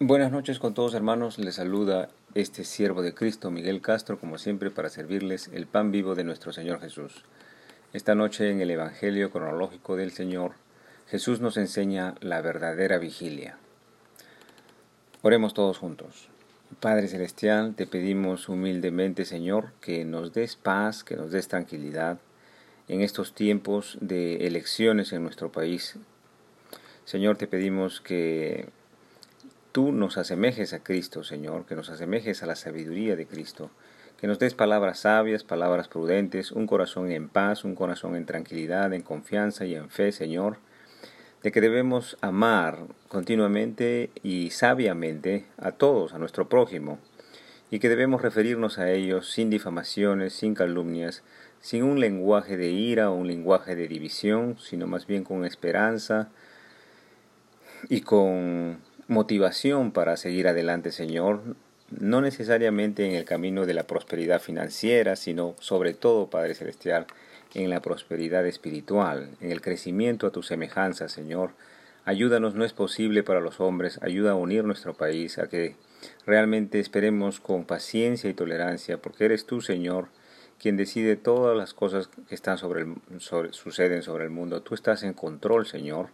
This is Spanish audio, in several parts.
Buenas noches con todos hermanos, les saluda este siervo de Cristo, Miguel Castro, como siempre, para servirles el pan vivo de nuestro Señor Jesús. Esta noche en el Evangelio cronológico del Señor, Jesús nos enseña la verdadera vigilia. Oremos todos juntos. Padre Celestial, te pedimos humildemente, Señor, que nos des paz, que nos des tranquilidad en estos tiempos de elecciones en nuestro país. Señor, te pedimos que tú nos asemejes a Cristo, Señor, que nos asemejes a la sabiduría de Cristo, que nos des palabras sabias, palabras prudentes, un corazón en paz, un corazón en tranquilidad, en confianza y en fe, Señor, de que debemos amar continuamente y sabiamente a todos, a nuestro prójimo, y que debemos referirnos a ellos sin difamaciones, sin calumnias, sin un lenguaje de ira o un lenguaje de división, sino más bien con esperanza y con motivación para seguir adelante, Señor, no necesariamente en el camino de la prosperidad financiera, sino sobre todo, Padre Celestial, en la prosperidad espiritual, en el crecimiento a tu semejanza, Señor. Ayúdanos, no es posible para los hombres, ayuda a unir nuestro país, a que realmente esperemos con paciencia y tolerancia, porque eres tú, Señor, quien decide todas las cosas que están sobre el, suceden sobre el mundo. Tú estás en control, Señor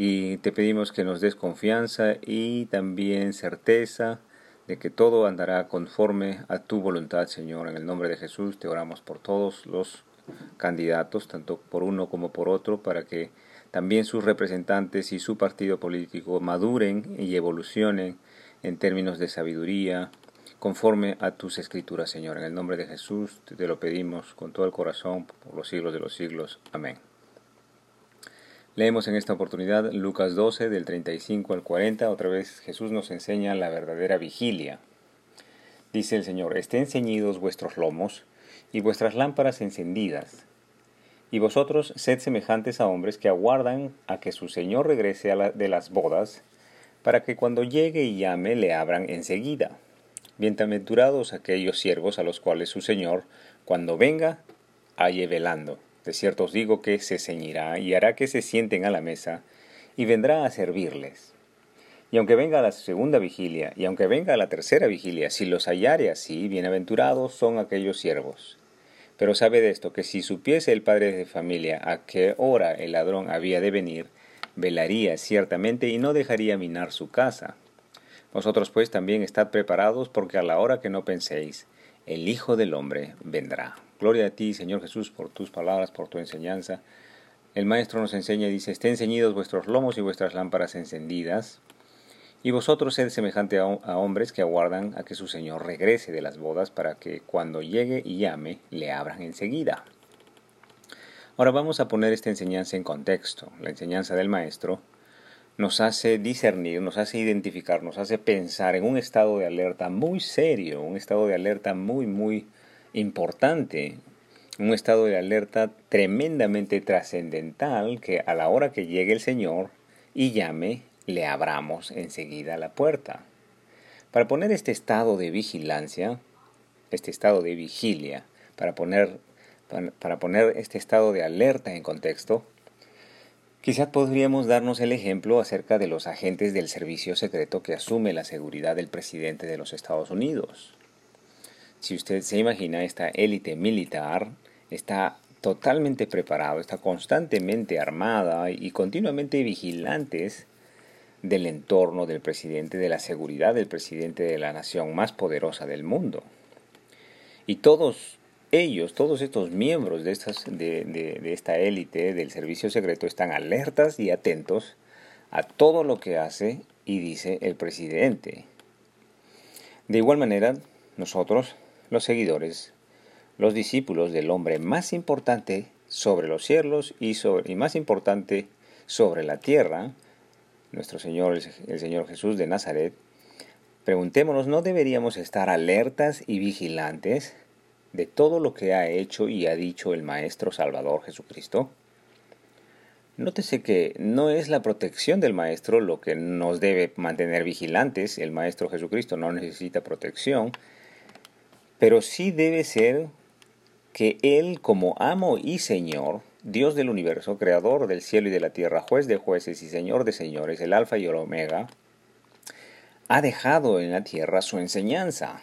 y te pedimos que nos des confianza y también certeza de que todo andará conforme a tu voluntad, Señor. En el nombre de Jesús te oramos por todos los candidatos, tanto por uno como por otro, para que también sus representantes y su partido político maduren y evolucionen en términos de sabiduría, conforme a tus escrituras, Señor. En el nombre de Jesús te lo pedimos con todo el corazón por los siglos de los siglos. Amén. Leemos en esta oportunidad Lucas 12 del 35 al 40. Otra vez Jesús nos enseña la verdadera vigilia. Dice el Señor, estén ceñidos vuestros lomos y vuestras lámparas encendidas. Y vosotros sed semejantes a hombres que aguardan a que su Señor regrese a de las bodas, para que cuando llegue y llame le abran enseguida. Bienaventurados aquellos siervos a los cuales su Señor, cuando venga, halle velando. De cierto os digo que se ceñirá y hará que se sienten a la mesa y vendrá a servirles. Y aunque venga la segunda vigilia, y aunque venga la tercera vigilia, si los hallare así, bienaventurados son aquellos siervos. Pero sabe de esto, que si supiese el padre de familia a qué hora el ladrón había de venir, velaría ciertamente y no dejaría minar su casa. Vosotros pues también estad preparados, porque a la hora que no penséis, el Hijo del Hombre vendrá. Gloria a ti, Señor Jesús, por tus palabras, por tu enseñanza. El Maestro nos enseña y dice, estén ceñidos vuestros lomos y vuestras lámparas encendidas. Y vosotros sed semejante a, hombres que aguardan a que su Señor regrese de las bodas para que cuando llegue y llame, le abran enseguida. Ahora vamos a poner esta enseñanza en contexto. La enseñanza del Maestro nos hace discernir, nos hace identificar, nos hace pensar en un estado de alerta muy serio, un estado de alerta muy, muy importante, un estado de alerta tremendamente trascendental que a la hora que llegue el Señor y llame, le abramos enseguida la puerta. Para poner este estado de vigilancia, este estado de vigilia, para poner, para, poner este estado de alerta en contexto, Quizás podríamos darnos el ejemplo acerca de los agentes del servicio secreto que asume la seguridad del presidente de los Estados Unidos. Si usted se imagina, esta élite militar está totalmente preparado, está constantemente armada y continuamente vigilantes del entorno del presidente, de la seguridad del presidente de la nación más poderosa del mundo. Y todos ellos, todos estos miembros de, estas, de, de esta élite del servicio secreto están alertas y atentos a todo lo que hace y dice el presidente. De igual manera, nosotros los seguidores, los discípulos del hombre más importante sobre los cielos y, sobre, más importante sobre la tierra, nuestro Señor, el Señor Jesús de Nazaret, preguntémonos, ¿no deberíamos estar alertas y vigilantes de todo lo que ha hecho y ha dicho el Maestro Salvador Jesucristo? Nótese que no es la protección del Maestro lo que nos debe mantener vigilantes, el Maestro Jesucristo no necesita protección, pero sí debe ser que Él como amo y Señor, Dios del universo, creador del cielo y de la tierra, juez de jueces y Señor de señores, el alfa y el omega, ha dejado en la tierra su enseñanza,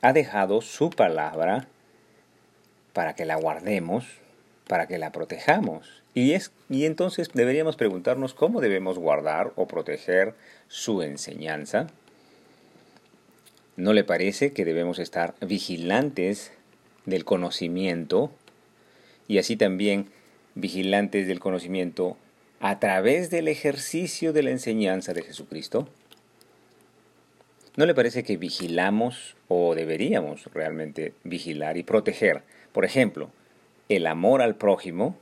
ha dejado su palabra para que la guardemos, para que la protejamos. Y, es, y entonces deberíamos preguntarnos cómo debemos guardar o proteger su enseñanza. ¿No le parece que debemos estar vigilantes del conocimiento y así también vigilantes del conocimiento a través del ejercicio de la enseñanza de Jesucristo? ¿No le parece que vigilamos o deberíamos realmente vigilar y proteger, por ejemplo, el amor al prójimo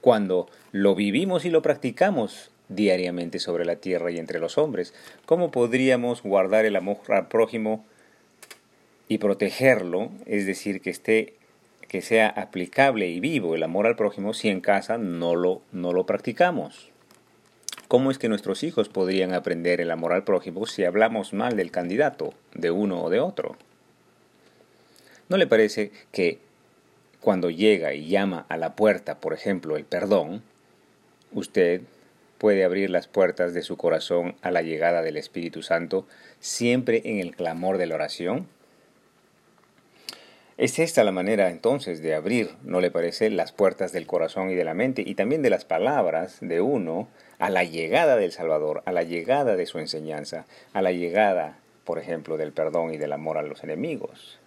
cuando lo vivimos y lo practicamos diariamente sobre la tierra y entre los hombres? ¿Cómo podríamos guardar el amor al prójimo y protegerlo, es decir, que esté que sea aplicable y vivo el amor al prójimo si en casa no lo, no lo practicamos. ¿Cómo es que nuestros hijos podrían aprender el amor al prójimo si hablamos mal del candidato, de uno o de otro? ¿No le parece que cuando llega y llama a la puerta, por ejemplo, el perdón, usted puede abrir las puertas de su corazón a la llegada del Espíritu Santo siempre en el clamor de la oración? Es esta la manera entonces de abrir, ¿no le parece?, las puertas del corazón y de la mente y también de las palabras de uno a la llegada del Salvador, a la llegada de su enseñanza, a la llegada, por ejemplo, del perdón y del amor a los enemigos.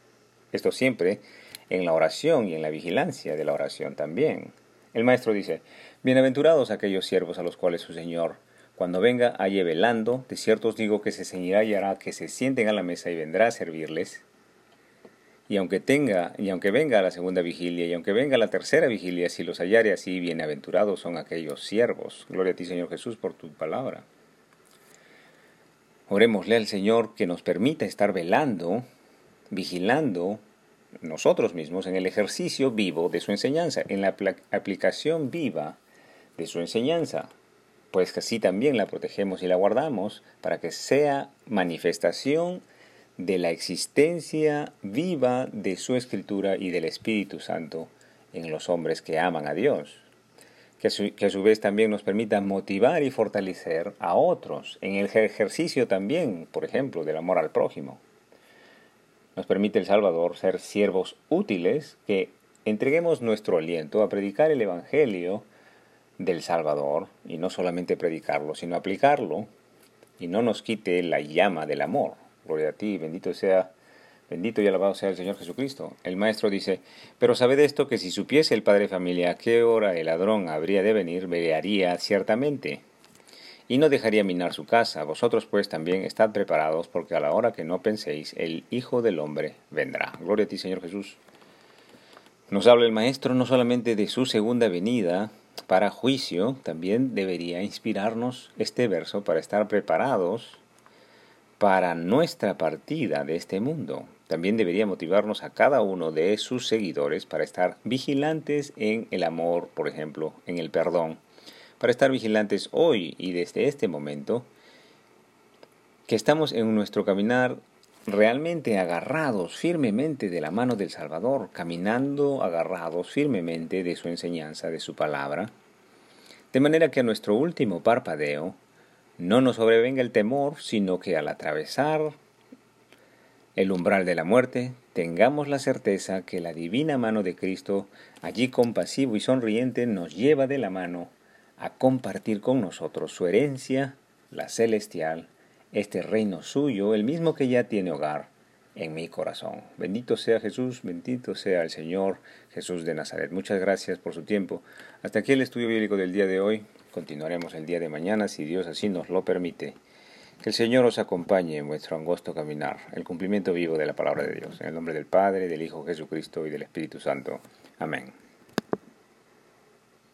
Esto siempre en la oración y en la vigilancia de la oración también. El maestro dice, Bienaventurados aquellos siervos a los cuales su Señor, cuando venga, halle velando, de cierto os digo que se ceñirá y hará que se sienten a la mesa y vendrá a servirles, y aunque tenga, y aunque venga la segunda vigilia, y aunque venga la tercera vigilia, si los hallare así, bienaventurados son aquellos siervos. Gloria a ti, Señor Jesús, por tu palabra. Orémosle al Señor que nos permita estar velando, vigilando nosotros mismos en el ejercicio vivo de su enseñanza, en la aplicación viva de su enseñanza, pues que así también la protegemos y la guardamos para que sea manifestación de la existencia viva de su escritura y del Espíritu Santo en los hombres que aman a Dios, que a, su, vez también nos permita motivar y fortalecer a otros en el ejercicio también, por ejemplo, del amor al prójimo. Nos permite el Salvador ser siervos útiles que entreguemos nuestro aliento a predicar el Evangelio del Salvador y no solamente predicarlo, sino aplicarlo y no nos quite la llama del amor Gloria a ti, bendito sea, bendito y alabado sea el Señor Jesucristo. El maestro dice, pero sabed esto que si supiese el padre de familia a qué hora el ladrón habría de venir, velearía ciertamente y no dejaría minar su casa. Vosotros pues también estad preparados, porque a la hora que no penséis, el Hijo del Hombre vendrá. Gloria a ti, Señor Jesús. Nos habla el Maestro no solamente de su segunda venida para juicio, también debería inspirarnos este verso para estar preparados para nuestra partida de este mundo. También debería motivarnos a cada uno de sus seguidores para estar vigilantes en el amor, por ejemplo, en el perdón, para estar vigilantes hoy y desde este momento, que estamos en nuestro caminar realmente agarrados firmemente de la mano del Salvador, caminando agarrados firmemente de su enseñanza, de su palabra, de manera que a nuestro último parpadeo no nos sobrevenga el temor, sino que al atravesar el umbral de la muerte, tengamos la certeza que la divina mano de Cristo, allí compasivo y sonriente, nos lleva de la mano a compartir con nosotros su herencia, la celestial, este reino suyo, el mismo que ya tiene hogar en mi corazón. Bendito sea Jesús, bendito sea el Señor Jesús de Nazaret. Muchas gracias por su tiempo. Hasta aquí el estudio bíblico del día de hoy. Continuaremos el día de mañana si Dios así nos lo permite. Que el Señor os acompañe en vuestro angosto caminar, el cumplimiento vivo de la palabra de Dios. En el nombre del Padre, del Hijo Jesucristo y del Espíritu Santo. Amén.